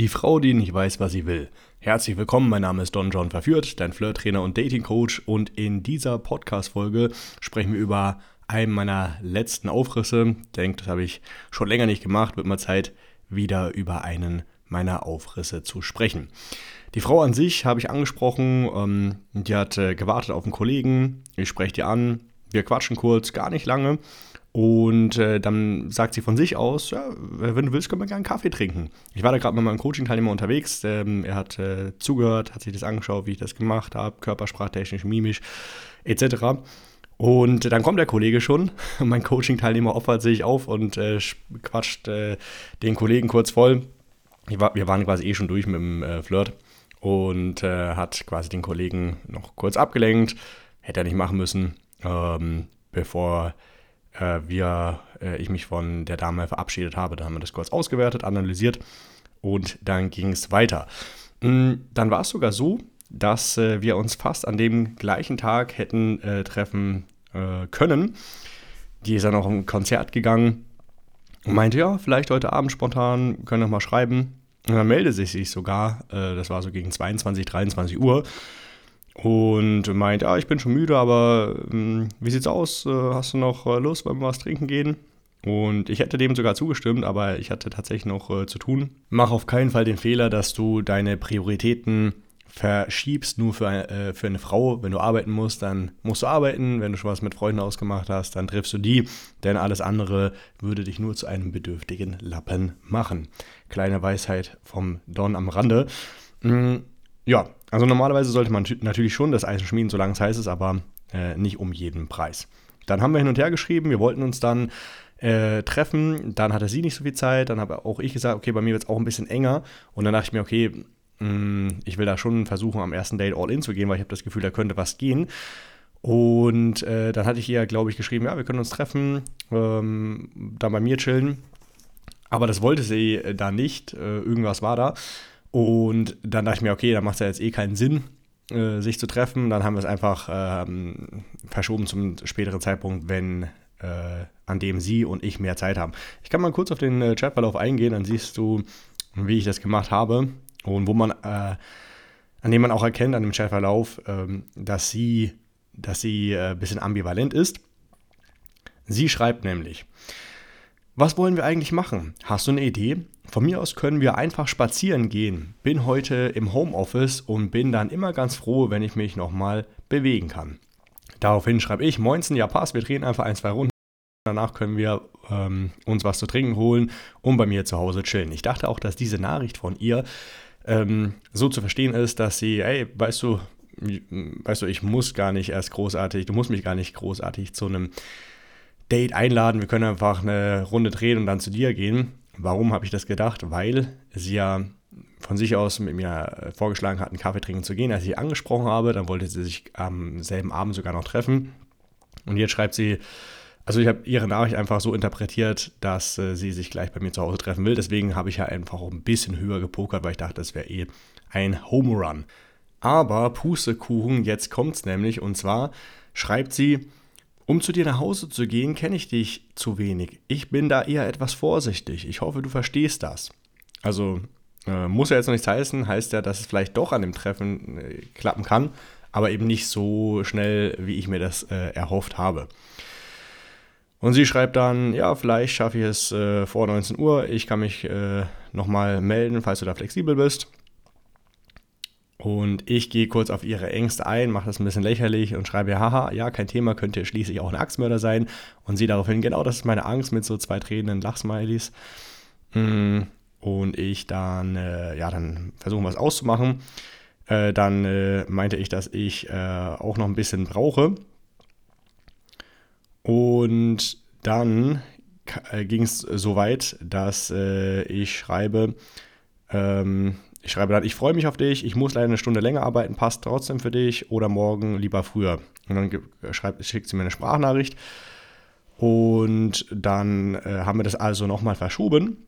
Die Frau, die nicht weiß, was sie will. Herzlich willkommen, mein Name ist Don John Verführt, dein Flirttrainer und Datingcoach und in dieser Podcast-Folge sprechen wir über einen meiner letzten Aufrisse. Ich denke, das habe ich schon länger nicht gemacht, wird mal Zeit, wieder über einen meiner Aufrisse zu sprechen. Die Frau an sich habe ich angesprochen, ähm, die hat äh, gewartet auf einen Kollegen, ich spreche die an, wir quatschen kurz, gar nicht lange und äh, dann sagt sie von sich aus, ja, wenn du willst, können wir gerne einen Kaffee trinken. Ich war da gerade mit meinem Coaching-Teilnehmer unterwegs. Ähm, er hat äh, zugehört, hat sich das angeschaut, wie ich das gemacht habe, körpersprachtechnisch, mimisch etc. Und dann kommt der Kollege schon. mein Coaching-Teilnehmer opfert sich auf und äh, quatscht äh, den Kollegen kurz voll. War, wir waren quasi eh schon durch mit dem äh, Flirt und äh, hat quasi den Kollegen noch kurz abgelenkt. Hätte er nicht machen müssen, ähm, bevor äh, wir, äh, ich mich von der Dame verabschiedet habe. Da haben wir das kurz ausgewertet, analysiert und dann ging es weiter. Mm, dann war es sogar so, dass äh, wir uns fast an dem gleichen Tag hätten äh, treffen äh, können. Die ist dann auch ein Konzert gegangen und meinte, ja, vielleicht heute Abend spontan, können wir mal schreiben. Und dann meldete sie sich sogar, äh, das war so gegen 22, 23 Uhr, und meint, ja, ich bin schon müde, aber ähm, wie sieht's aus? Äh, hast du noch äh, Lust, wollen wir was trinken gehen? Und ich hätte dem sogar zugestimmt, aber ich hatte tatsächlich noch äh, zu tun. Mach auf keinen Fall den Fehler, dass du deine Prioritäten verschiebst, nur für, äh, für eine Frau. Wenn du arbeiten musst, dann musst du arbeiten. Wenn du schon was mit Freunden ausgemacht hast, dann triffst du die. Denn alles andere würde dich nur zu einem bedürftigen Lappen machen. Kleine Weisheit vom Don am Rande. Mhm. Ja, also normalerweise sollte man natürlich schon das Eisen schmieden, solange es heiß ist, aber äh, nicht um jeden Preis. Dann haben wir hin und her geschrieben, wir wollten uns dann äh, treffen, dann hatte sie nicht so viel Zeit, dann habe auch ich gesagt, okay, bei mir wird es auch ein bisschen enger und dann dachte ich mir, okay, mh, mm, ich will da schon versuchen, am ersten Date all in zu gehen, weil ich habe das Gefühl, da könnte was gehen. Und äh, dann hatte ich ihr, glaube ich, geschrieben, ja, wir können uns treffen, ähm, dann bei mir chillen. Aber das wollte sie äh, da nicht, äh, irgendwas war da. Und dann dachte ich mir, okay, da macht es ja jetzt eh keinen Sinn, äh, sich zu treffen. Dann haben wir es einfach ähm, verschoben zum späteren Zeitpunkt, wenn äh, an dem sie und ich mehr Zeit haben. Ich kann mal kurz auf den äh, Chatverlauf eingehen, dann siehst du, wie ich das gemacht habe und wo man, äh, an dem man auch erkennt an dem Chatverlauf, ähm, dass sie, dass sie ein äh, bisschen ambivalent ist. Sie schreibt nämlich, was wollen wir eigentlich machen? Hast du eine Idee? Von mir aus können wir einfach spazieren gehen. Bin heute im Homeoffice und bin dann immer ganz froh, wenn ich mich nochmal bewegen kann. Daraufhin schreibe ich, Moinsen, ja passt, wir drehen einfach ein, zwei Runden. Danach können wir ähm, uns was zu trinken holen und bei mir zu Hause chillen. Ich dachte auch, dass diese Nachricht von ihr ähm, so zu verstehen ist, dass sie, ey, weißt du, weißt du, ich muss gar nicht erst großartig, du musst mich gar nicht großartig zu einem Date einladen, wir können einfach eine Runde drehen und dann zu dir gehen. Warum habe ich das gedacht? Weil sie ja von sich aus mit mir vorgeschlagen hat, einen Kaffee trinken zu gehen. Als ich sie angesprochen habe, dann wollte sie sich am selben Abend sogar noch treffen. Und jetzt schreibt sie, also ich habe ihre Nachricht einfach so interpretiert, dass äh, sie sich gleich bei mir zu Hause treffen will. Deswegen habe ich ja einfach ein bisschen höher gepokert, weil ich dachte, das wäre eh ein Home Run. Aber Pustekuchen, jetzt kommt es nämlich. Und zwar schreibt sie, um zu dir nach Hause zu gehen, kenne ich dich zu wenig. Ich bin da eher etwas vorsichtig. Ich hoffe, du verstehst das. Also äh, muss ja jetzt noch nichts heißen, heißt ja, dass es vielleicht doch an dem Treffen äh, klappen kann, aber eben nicht so schnell, wie ich mir das äh, erhofft habe. Und sie schreibt dann, ja, vielleicht schaffe ich es äh, vor 19 Uhr. Ich kann mich äh, nochmal melden, falls du da flexibel bist. Und ich gehe kurz auf ihre Ängste ein, mache das ein bisschen lächerlich und schreibe, haha, ja, kein Thema, könnte schließlich auch ein Axtmörder sein. Und sie daraufhin, genau, das ist meine Angst mit so zwei tränenden Lachsmilies. Mm, und ich dann, äh, ja, dann versuchen was auszumachen. Äh, dann äh, meinte ich, dass ich äh, auch noch ein bisschen brauche. Und dann äh, ging es so weit, dass äh, ich schreibe, ähm, ich schreibe dann, ich freue mich auf dich, ich muss leider eine Stunde länger arbeiten, passt trotzdem für dich oder morgen lieber früher. Und dann schreibt, schickt sie mir eine Sprachnachricht und dann äh, haben wir das also nochmal verschoben.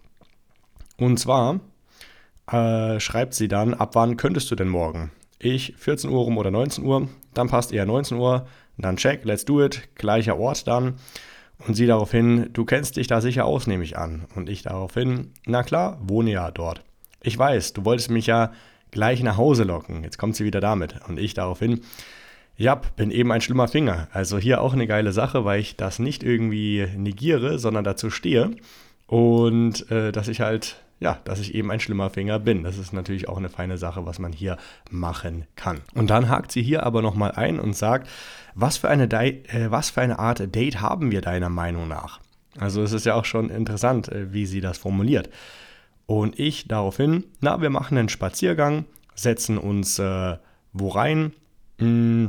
Und zwar äh, schreibt sie dann, ab wann könntest du denn morgen? Ich 14 Uhr rum oder 19 Uhr, dann passt eher 19 Uhr, dann check, let's do it, gleicher Ort dann. Und sie daraufhin, du kennst dich da sicher aus, nehme ich an. Und ich daraufhin, na klar, wohne ja dort. Ich weiß, du wolltest mich ja gleich nach Hause locken. Jetzt kommt sie wieder damit. Und ich daraufhin, ja, bin eben ein schlimmer Finger. Also hier auch eine geile Sache, weil ich das nicht irgendwie negiere, sondern dazu stehe. Und äh, dass ich halt, ja, dass ich eben ein schlimmer Finger bin. Das ist natürlich auch eine feine Sache, was man hier machen kann. Und dann hakt sie hier aber nochmal ein und sagt, was für, eine äh, was für eine Art Date haben wir deiner Meinung nach? Also es ist ja auch schon interessant, äh, wie sie das formuliert. Und ich daraufhin, na, wir machen einen Spaziergang, setzen uns äh, wo rein. Mm,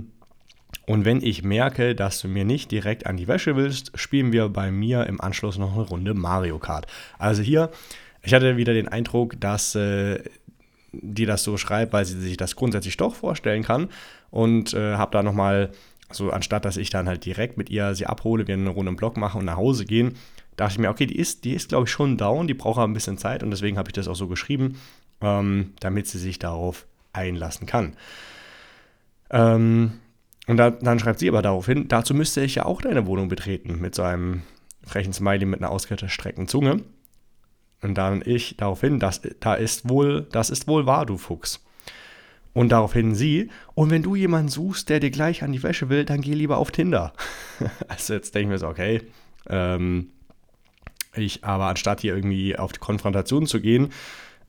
und wenn ich merke, dass du mir nicht direkt an die Wäsche willst, spielen wir bei mir im Anschluss noch eine Runde Mario Kart. Also hier, ich hatte wieder den Eindruck, dass äh, die das so schreibt, weil sie sich das grundsätzlich doch vorstellen kann. Und äh, habe da nochmal, so anstatt dass ich dann halt direkt mit ihr sie abhole, wir eine Runde im Block machen und nach Hause gehen, dachte ich mir, okay, die ist, die ist glaube ich, schon down, die braucht aber ein bisschen Zeit und deswegen habe ich das auch so geschrieben, ähm, damit sie sich darauf einlassen kann. Ähm, und da, dann schreibt sie aber darauf hin, dazu müsste ich ja auch deine Wohnung betreten, mit so einem frechen Smiley mit einer ausgestreckten Zunge. Und dann ich daraufhin, das, da ist wohl, das ist wohl wahr, du Fuchs. Und daraufhin sie, und wenn du jemanden suchst, der dir gleich an die Wäsche will, dann geh lieber auf Tinder. also jetzt denke ich mir so, okay, ähm, ich aber anstatt hier irgendwie auf die Konfrontation zu gehen,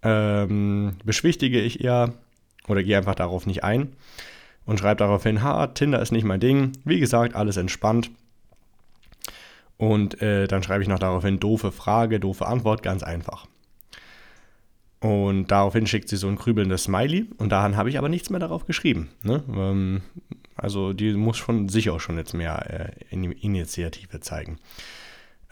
ähm, beschwichtige ich eher oder gehe einfach darauf nicht ein und schreibe daraufhin, ha, Tinder ist nicht mein Ding. Wie gesagt, alles entspannt. Und äh, dann schreibe ich noch daraufhin, doofe Frage, doofe Antwort, ganz einfach. Und daraufhin schickt sie so ein grübelndes Smiley und daran habe ich aber nichts mehr darauf geschrieben. Ne? Ähm, also die muss von sich auch schon jetzt mehr äh, Initiative zeigen.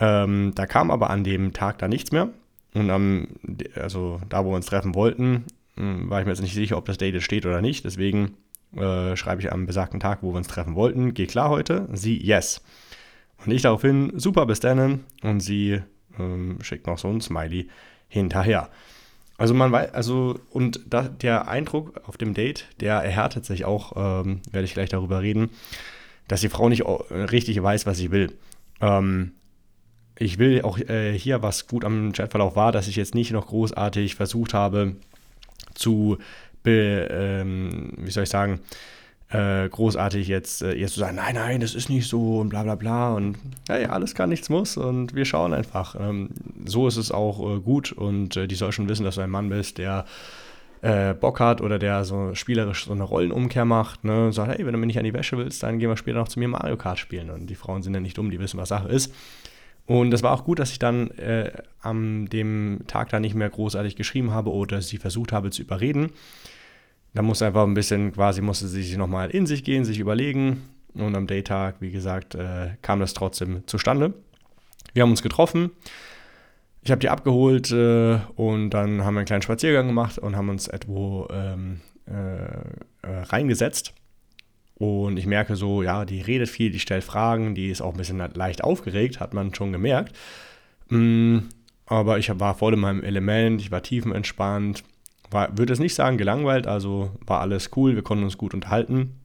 Ähm, da kam aber an dem Tag da nichts mehr. Und am, also da, wo wir uns treffen wollten, hm, war ich mir jetzt nicht sicher, ob das Date steht oder nicht. Deswegen äh, schreibe ich am besagten Tag, wo wir uns treffen wollten, geh klar heute? Sie, yes. Und ich daraufhin, super, bis dann. Und sie ähm, schickt noch so ein Smiley hinterher. Also man weiß, also und da, der Eindruck auf dem Date, der erhärtet sich auch, ähm, werde ich gleich darüber reden, dass die Frau nicht richtig weiß, was sie will. Ähm, ich will auch äh, hier, was gut am Chatverlauf war, dass ich jetzt nicht noch großartig versucht habe zu, be, ähm, wie soll ich sagen, äh, großartig jetzt, äh, jetzt zu sagen, nein, nein, das ist nicht so und bla bla bla und hey, alles kann, nichts muss und wir schauen einfach. Ähm, so ist es auch äh, gut und äh, die soll schon wissen, dass du ein Mann bist, der äh, Bock hat oder der so spielerisch so eine Rollenumkehr macht, ne, sagt, hey, wenn du mir nicht an die Wäsche willst, dann gehen wir später noch zu mir Mario Kart spielen und die Frauen sind ja nicht dumm, die wissen, was Sache ist. Und es war auch gut, dass ich dann äh, am dem Tag da nicht mehr großartig geschrieben habe oder sie versucht habe zu überreden. Da muss einfach ein bisschen, quasi musste sie sich nochmal in sich gehen, sich überlegen. Und am Daytag, wie gesagt, äh, kam das trotzdem zustande. Wir haben uns getroffen. Ich habe die abgeholt äh, und dann haben wir einen kleinen Spaziergang gemacht und haben uns etwo ähm, äh, äh reingesetzt. Und ich merke so, ja, die redet viel, die stellt Fragen, die ist auch ein bisschen leicht aufgeregt, hat man schon gemerkt. Mm, aber ich war voll in meinem Element, ich war tiefenentspannt, war, würde es nicht sagen gelangweilt, also war alles cool, wir konnten uns gut unterhalten.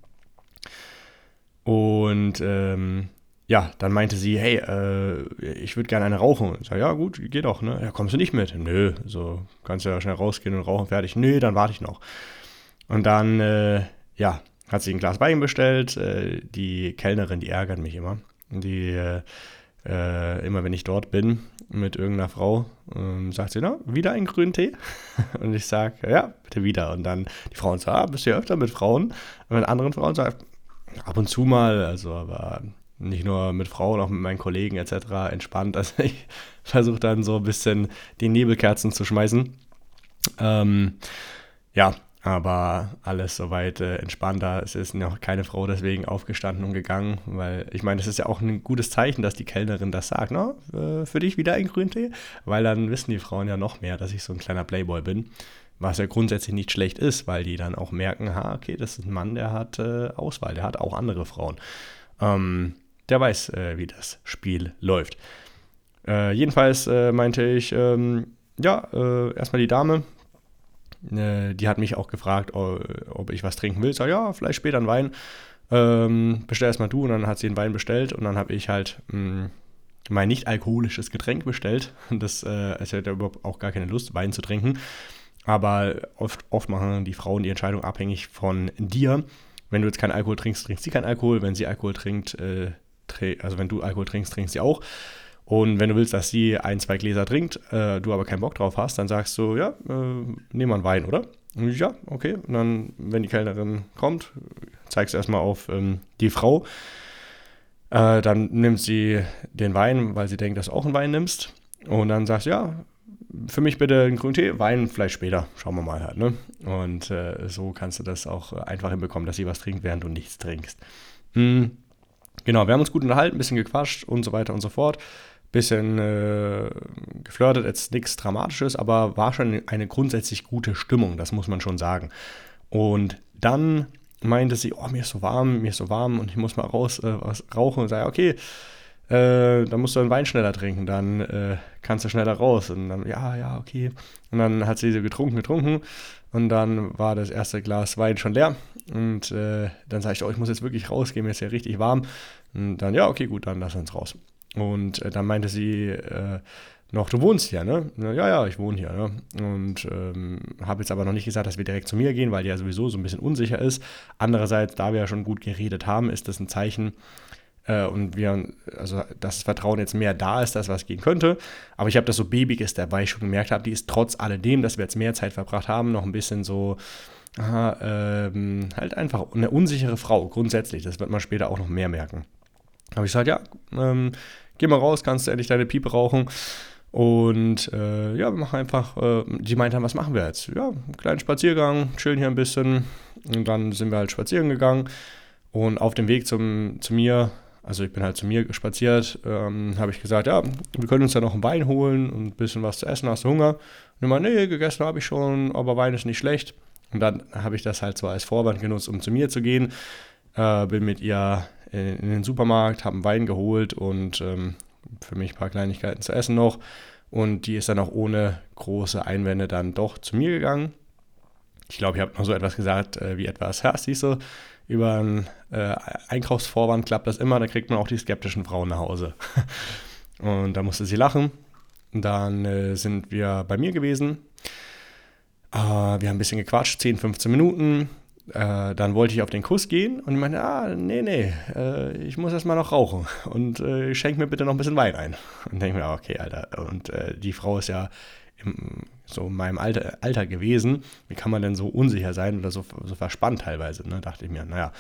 Und ähm, ja, dann meinte sie, hey, äh, ich würde gerne eine rauchen. Ich sage, ja gut, geh doch, ne? Ja, kommst du nicht mit? Nö, so kannst du ja schnell rausgehen und rauchen, fertig. Nö, dann warte ich noch. Und dann, äh, ja, hat sich ein Glas Wein bestellt. Äh, die Kellnerin, die ärgert mich immer. Die, äh, immer wenn ich dort bin mit irgendeiner Frau, ähm, sagt sie, na, wieder einen grünen Tee? und ich sage, ja, bitte wieder. Und dann die Frauen sagen, ah, bist du ja öfter mit Frauen? Und mit anderen Frauen sagt, ab und zu mal, also aber nicht nur mit Frauen, auch mit meinen Kollegen etc. entspannt. Also ich versuche dann so ein bisschen die Nebelkerzen zu schmeißen. Ähm, ja, aber alles soweit äh, entspannter. Es ist noch keine Frau deswegen aufgestanden und gegangen, weil ich meine, es ist ja auch ein gutes Zeichen, dass die Kellnerin das sagt, ne? Äh, für dich wieder ein Grüntee, weil dann wissen die Frauen ja noch mehr, dass ich so ein kleiner Playboy bin, was ja grundsätzlich nicht schlecht ist, weil die dann auch merken, ha, okay, das ist ein Mann, der hat äh, Auswahl, der hat auch andere Frauen. Ähm, der weiß, äh, wie das Spiel läuft. Äh, jedenfalls äh, meinte ich, ähm, ja, erstmal die Dame, die hat mich auch gefragt, ob ich was trinken will. Ich sage, ja, vielleicht später einen Wein. Ähm, bestell erstmal du und dann hat sie einen Wein bestellt und dann habe ich halt mh, mm, mein nicht alkoholisches Getränk bestellt. Das, äh, ich hatte überhaupt auch gar keine Lust, Wein zu trinken. Aber oft, oft machen die Frauen die Entscheidung abhängig von dir. Wenn du jetzt keinen Alkohol trinkst, trinkst sie keinen Alkohol. Wenn sie Alkohol trinkt, äh, also wenn du Alkohol trinkst, trinkst sie auch. Und wenn du willst, dass sie ein, zwei Gläser trinkt, äh, du aber keinen Bock drauf hast, dann sagst du, ja, äh, nehmen wir einen Wein, oder? Ja, okay. Und dann, wenn die Kellnerin kommt, zeigst du erstmal auf ähm, die Frau. Äh, dann nimmt sie den Wein, weil sie denkt, dass du auch einen Wein nimmst. Und dann sagst du, ja, für mich bitte einen grünen Tee, Wein vielleicht später, schauen wir mal halt. Ne? Und äh, so kannst du das auch einfach hinbekommen, dass sie was trinkt, während du nichts trinkst. Mhm. Genau, wir haben uns gut unterhalten, ein bisschen gequatscht und so weiter und so fort. Bisschen äh, geflirtet, jetzt nichts Dramatisches, aber war schon eine grundsätzlich gute Stimmung, das muss man schon sagen. Und dann meinte sie, oh, mir ist so warm, mir ist so warm und ich muss mal raus äh, was rauchen und sage, okay, äh, dann musst du einen Wein schneller trinken, dann äh, kannst du schneller raus. Und dann, ja, ja, okay. Und dann hat sie so getrunken, getrunken. Und dann war das erste Glas Wein schon leer. Und äh, dann sage ich, oh, ich muss jetzt wirklich rausgehen, mir ist ja richtig warm. Und dann, ja, okay, gut, dann lass uns raus. Und äh, dann meinte sie äh, noch, du wohnst hier, ne? Ja, ja, ich wohne hier, ne? Und ähm, habe jetzt aber noch nicht gesagt, dass wir direkt zu mir gehen, weil die ja sowieso so ein bisschen unsicher ist. Andererseits, da wir ja schon gut geredet haben, ist das ein Zeichen, äh, und wir, also das Vertrauen jetzt mehr da ist, das was gehen könnte. Aber ich habe das so babyig ist, weil ich schon gemerkt habe, die ist trotz alledem, dass wir jetzt mehr Zeit verbracht haben, noch ein bisschen so, aha, ähm, halt einfach eine unsichere Frau grundsätzlich. Das wird man später auch noch mehr merken. Habe ich gesagt, ja, ähm, geh mal raus, kannst du endlich deine Piepe rauchen. Und äh, ja, wir machen einfach, äh, die meinten, was machen wir jetzt? Ja, einen kleinen Spaziergang, chillen hier ein bisschen. Und dann sind wir halt spazieren gegangen. Und auf dem Weg zum, zu mir also ich bin halt zu mir spaziert, ähm, habe ich gesagt, ja, wir können uns ja noch einen Wein holen und ein bisschen was zu essen, hast du Hunger? Und immer, nee, gegessen habe ich schon, aber Wein ist nicht schlecht. Und dann habe ich das halt so als Vorwand genutzt, um zu mir zu gehen. Äh, bin mit ihr in, in den Supermarkt, habe einen Wein geholt und ähm, für mich ein paar Kleinigkeiten zu essen noch. Und die ist dann auch ohne große Einwände dann doch zu mir gegangen. Ich glaube, ich habe mal so etwas gesagt äh, wie etwas, ja, siehst du, über einen äh, Einkaufsvorwand klappt das immer, da kriegt man auch die skeptischen Frauen nach Hause. Und da musste sie lachen. Dann äh, sind wir bei mir gewesen. Äh, wir haben ein bisschen gequatscht, 10, 15 Minuten. Äh, dann wollte ich auf den Kuss gehen und ich meinte, ah, nee, nee, äh, ich muss erstmal noch rauchen und äh, schenk mir bitte noch ein bisschen Wein ein. Und denke mir, okay, Alter. Und äh, die Frau ist ja im, so in meinem Alter, Alter gewesen. Wie kann man denn so unsicher sein oder so, so verspannt teilweise? Ne? Dachte ich mir, naja.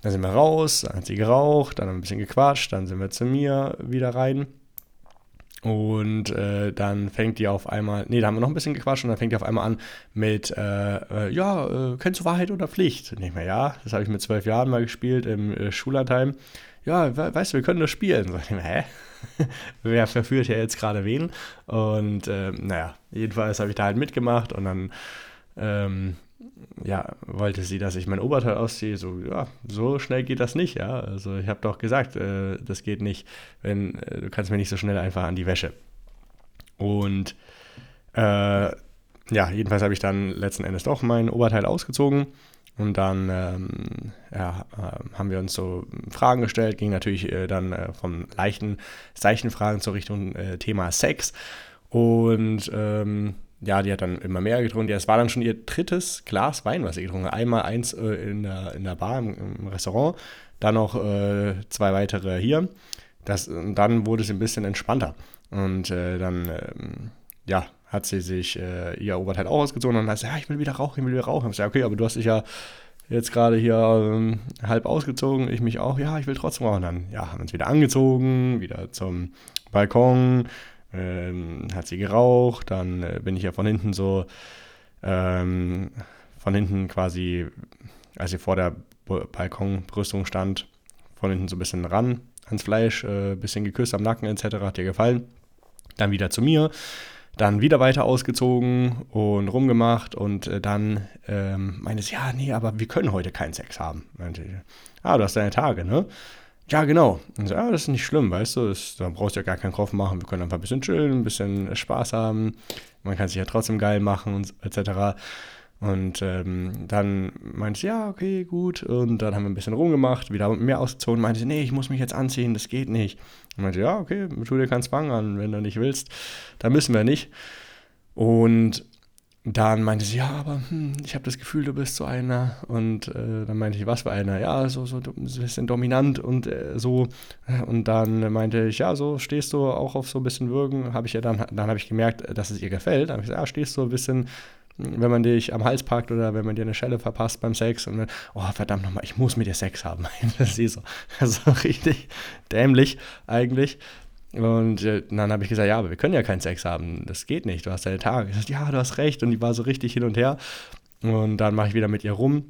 Dann sind wir raus, dann hat sie geraucht, dann haben wir ein bisschen gequatscht, dann sind wir zu mir wieder rein. Und äh, dann fängt die auf einmal, nee, da haben wir noch ein bisschen gequatscht und dann fängt die auf einmal an mit, äh, äh, ja, äh, kennst du Wahrheit oder Pflicht? Nicht mehr, ja, das habe ich mit zwölf Jahren mal gespielt im äh, Schullandheim. Ja, we weißt du, wir können das spielen. So, ich mir, hä? wer verführt ja jetzt gerade wen. Und äh, naja, jedenfalls habe ich da halt mitgemacht und dann ähm, ja, wollte sie, dass ich mein Oberteil ausziehe. So, ja, so schnell geht das nicht, ja. Also ich habe doch gesagt, äh, das geht nicht, wenn äh, du kannst mir nicht so schnell einfach an die Wäsche. Und äh, ja, jedenfalls habe ich dann letzten Endes doch mein Oberteil ausgezogen und dann ähm, ja, äh, haben wir uns so Fragen gestellt, ging natürlich äh, dann äh, von leichten, seichten Fragen zur Richtung äh, Thema Sex. Und ähm, ja, die hat dann immer mehr getrunken. Ja, es war dann schon ihr drittes Glas Wein, was sie getrunken hat. Einmal eins äh, in, der, in der Bar im, im Restaurant, dann noch äh, zwei weitere hier. Das, und dann wurde sie ein bisschen entspannter. Und dann, ähm, ja, hat sie sich äh, ihr Oberteil auch ausgezogen und hat sie, ja, ich will wieder rauchen, ich will wieder rauchen. Ich sage, okay, aber du hast dich ja jetzt gerade hier ähm, halb ausgezogen, ich mich auch, ja, ich will trotzdem rauchen. Dann ja, haben wir uns wieder angezogen, wieder zum Balkon, ähm, hat sie geraucht, dann äh, bin ich ja von hinten so, ähm, von hinten quasi, als sie vor der Balkonbrüstung stand, von hinten so ein bisschen ran ans Fleisch, äh, bisschen geküsst am Nacken etc., hat ihr gefallen. Dann wieder zu mir, dann wieder weiter ausgezogen und rumgemacht und äh, dann ähm, meinte sie, ja, nee, aber wir können heute keinen Sex haben. Meinte ich, ah, du hast deine Tage, ne? Ja, genau. Und so, ja, das ist nicht schlimm, weißt du, das, da brauchst du ja gar keinen Kopf machen, wir können einfach ein bisschen chillen, ein bisschen Spaß haben, man kann sich ja trotzdem geil machen und etc. Und ähm, dann meinte sie, ja, okay, gut. Und dann haben wir ein bisschen rumgemacht, wieder mehr ausgezogen. Meinte sie, nee, ich muss mich jetzt anziehen, das geht nicht. Und meinte, ja, okay, tu dir keinen Zwang an, wenn du nicht willst, dann müssen wir nicht. Und dann meinte sie, ja, aber hm, ich habe das Gefühl, du bist so einer. Und äh, dann meinte ich, was für einer? Ja, so, so, ein bisschen dominant und äh, so. Und dann meinte ich, ja, so stehst du auch auf so ein bisschen Würgen. Habe ich ja dann, dann habe ich gemerkt, dass es ihr gefällt. Dann habe ich gesagt, ja, stehst du ein bisschen, wenn man dich am Hals packt oder wenn man dir eine Schelle verpasst beim Sex. Und dann, oh, verdammt nochmal, ich muss mit dir Sex haben. das ist so, so richtig dämlich eigentlich. Und äh, dann habe ich gesagt, ja, aber wir können ja keinen Sex haben. Das geht nicht. Du hast deine Tage. Ich sagte, ja, du hast recht. Und die war so richtig hin und her. Und dann mache ich wieder mit ihr rum.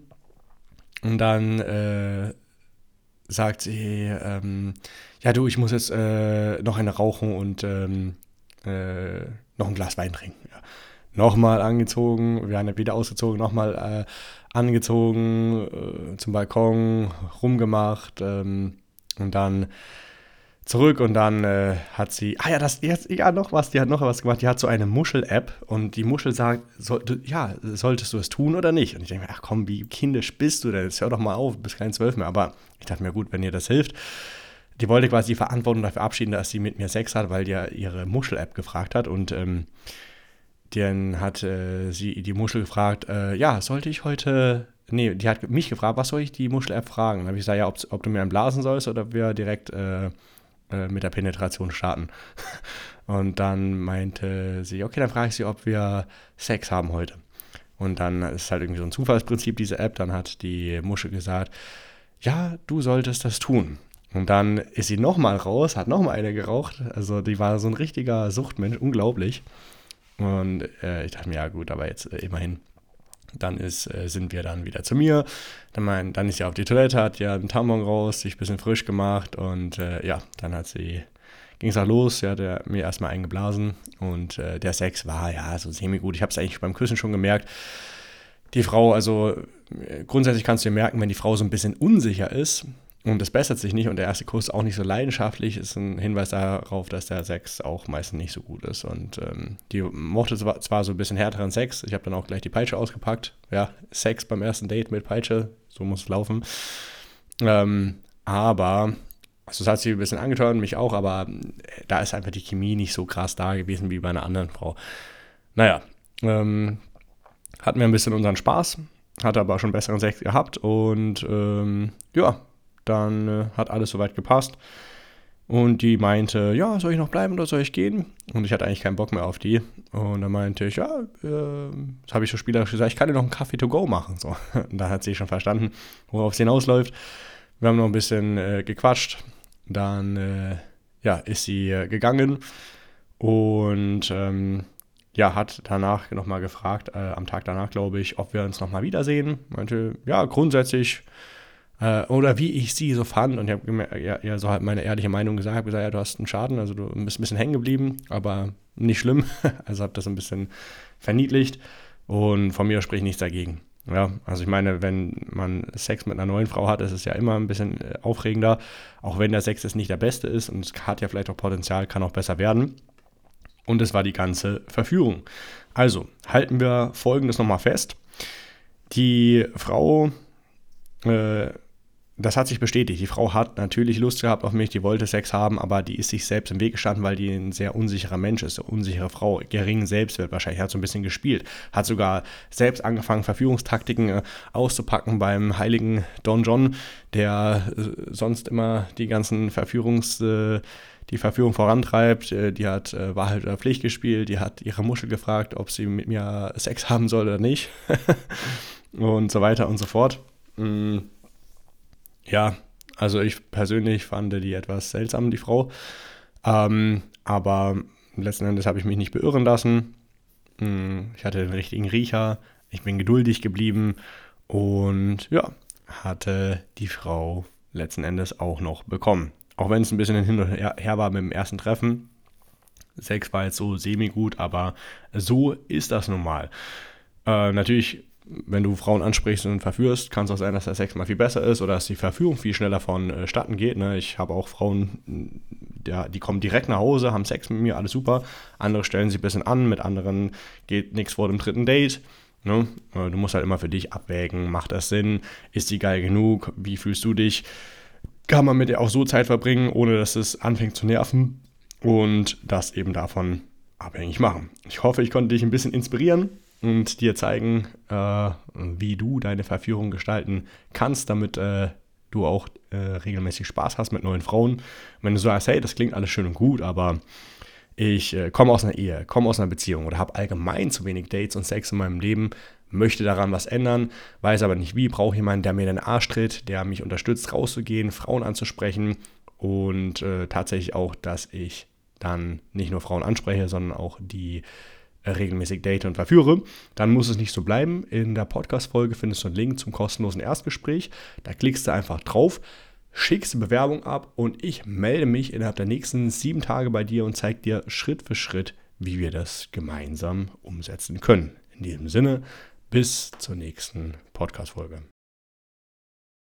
Und dann äh, sagt sie, ähm, ja, du, ich muss jetzt äh, noch eine rauchen und ähm, äh, noch ein Glas Wein trinken. Ja. Nochmal angezogen, wir haben wieder ausgezogen, nochmal äh, angezogen, äh, zum Balkon, rumgemacht ähm, und dann zurück und dann äh, hat sie, ah ja, das jetzt, ja, noch was, die hat noch was gemacht, die hat so eine Muschel-App und die Muschel sagt, soll, ja, solltest du es tun oder nicht? Und ich denke mir, ach komm, wie kindisch bist du denn? Jetzt hör doch mal auf, bist kein Zwölf mehr. Aber ich dachte mir, gut, wenn ihr das hilft. Die wollte quasi die Verantwortung dafür abschieden, dass sie mit mir Sex hat, weil die ja ihre Muschel-App gefragt hat und ähm, dann hat äh, sie die Muschel gefragt, äh, ja, sollte ich heute nee, die hat mich gefragt, was soll ich die Muschel-App fragen? Dann habe ich gesagt, ja, ob, ob, du mir einen blasen sollst oder wir direkt äh, äh, mit der Penetration starten. Und dann meinte sie, okay, dann frage ich sie, ob wir Sex haben heute. Und dann ist halt irgendwie so ein Zufallsprinzip, diese App. Dann hat die Muschel gesagt, ja, du solltest das tun. Und dann ist sie nochmal raus, hat nochmal eine geraucht. Also die war so ein richtiger Suchtmensch, unglaublich. Und äh, ich dachte mir, ja gut, aber jetzt äh, immerhin dann ist, äh, sind wir dann wieder zu mir. Dann, mein, dann ist sie auf die Toilette, hat ja einen Tampon raus, sich ein bisschen frisch gemacht und äh, ja, dann hat sie, ging es auch los, sie hat mir erstmal eingeblasen und äh, der Sex war ja so semi-gut. Ich habe es eigentlich beim Küssen schon gemerkt. Die Frau, also äh, grundsätzlich kannst du dir merken, wenn die Frau so ein bisschen unsicher ist, und es bessert sich nicht und der erste Kuss auch nicht so leidenschaftlich, ist ein Hinweis darauf, dass der Sex auch meistens nicht so gut ist. Und ähm, die mochte zwar so ein bisschen härteren Sex, ich habe dann auch gleich die Peitsche ausgepackt. Ja, Sex beim ersten Date mit Peitsche, so muss es laufen. Ähm, aber, also es hat sie ein bisschen angetan, mich auch, aber äh, da ist einfach die Chemie nicht so krass da gewesen wie bei einer anderen Frau. Naja, ähm, hatten wir ein bisschen unseren Spaß, hatte aber schon besseren Sex gehabt und ähm, ja, dann äh, hat alles soweit gepasst. Und die meinte, ja, soll ich noch bleiben oder soll ich gehen? Und ich hatte eigentlich keinen Bock mehr auf die. Und dann meinte ich, ja, äh, das habe ich so spielerisch gesagt, ich kann dir noch einen Kaffee to go machen. So. Und dann hat sie schon verstanden, worauf es hinausläuft. Wir haben noch ein bisschen äh, gequatscht. Dann äh, ja, ist sie äh, gegangen und ähm, ja, hat danach nochmal gefragt, äh, am Tag danach, glaube ich, ob wir uns nochmal wiedersehen. Meinte, ja, grundsätzlich äh, oder wie ich sie so fand. Und ich habe ja, ja, so halt meine ehrliche Meinung gesagt, habe gesagt, ja, du hast einen Schaden, also du bist ein bisschen hängen geblieben, aber nicht schlimm. also habe das ein bisschen verniedlicht und von mir spricht nichts dagegen. Ja, also ich meine, wenn man Sex mit einer neuen Frau hat, ist es ja immer ein bisschen äh, aufregender, auch wenn der Sex jetzt nicht der beste ist und es hat ja vielleicht auch Potenzial, kann auch besser werden. Und es war die ganze Verführung. Also halten wir Folgendes nochmal fest. Die Frau äh, das hat sich bestätigt. Die Frau hat natürlich Lust gehabt auf mich, die wollte Sex haben, aber die ist sich selbst im Weg gestanden, weil die ein sehr unsicherer Mensch ist, eine unsichere Frau, geringen Selbstwert wahrscheinlich, hat so ein bisschen gespielt, hat sogar selbst angefangen, Verführungstaktiken äh, auszupacken beim heiligen Don John, der äh, sonst immer die ganzen Verführungs... Äh, die Verführung vorantreibt, die hat Wahrheit oder Pflicht gespielt, die hat ihre Muschel gefragt, ob sie mit mir Sex haben soll oder nicht. Und so weiter und so fort. Ja, also ich persönlich fand die etwas seltsam, die Frau. Ähm, aber letzten Endes habe ich mich nicht beirren lassen. Hm, ich hatte den richtigen Riecher, ich bin geduldig geblieben und ja, hatte die Frau letzten Endes auch noch bekommen. Auch wenn es ein bisschen hin und her war mit dem ersten Treffen. Sex war jetzt so semi-gut, aber so ist das nun mal. Äh, natürlich wenn du Frauen ansprichst und verführst, kann es auch sein, dass der Sex mal viel besser ist oder dass die Verführung viel schneller vonstatten äh, geht. Ne? Ich habe auch Frauen, ja, die kommen direkt nach Hause, haben Sex mit mir, alles super. Andere stellen sich ein bisschen an, mit anderen geht nichts vor dem dritten Date. Ne? Äh, du musst halt immer für dich abwägen, macht das Sinn, ist die geil genug, wie fühlst du dich? Kann man mit ihr auch so Zeit verbringen, ohne dass es anfängt zu nerven und das eben davon abhängig machen. Ich hoffe, ich konnte dich ein bisschen inspirieren und dir zeigen, äh, wie du deine Verführung gestalten kannst, damit äh, du auch äh, regelmäßig Spaß hast mit neuen Frauen. Wenn du sagst, hey, das klingt alles schön und gut, aber ich äh, komme aus einer Ehe, komme aus einer Beziehung oder habe allgemein zu wenig Dates und Sex in meinem Leben, möchte daran was ändern, weiß aber nicht wie, brauche jemanden, der mir den Arsch tritt, der mich unterstützt, rauszugehen, Frauen anzusprechen und äh, tatsächlich auch, dass ich dann nicht nur Frauen anspreche, sondern auch die regelmäßig date und verführe, dann muss es nicht so bleiben. In der Podcast-Folge findest du einen Link zum kostenlosen Erstgespräch. Da klickst du einfach drauf, schickst die Bewerbung ab und ich melde mich innerhalb der nächsten sieben Tage bei dir und zeige dir Schritt für Schritt, wie wir das gemeinsam umsetzen können. In diesem Sinne, bis zur nächsten Podcast-Folge.